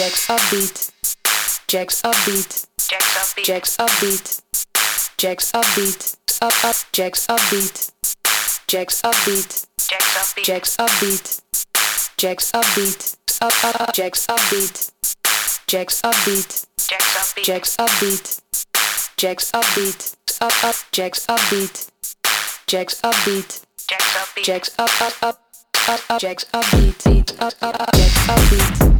Jacks upbeat. Upbeat. Jacks. Up up. Jacks upbeat. Jacks upbeat. Up up. Jacks upbeat. Upbeat. Jacks. Up up. Jacks upbeat. Upbeat. Jacks up up up. Jacks upbeat. Beat. Jacks upbeat. Jacks. Jacks upbeat. Jacks. Up up. Jacks upbeat. Jacks upbeat. Jacks upbeat. Jacks up up up. Up up. Jacks upbeat. Up up. Jacks upbeat.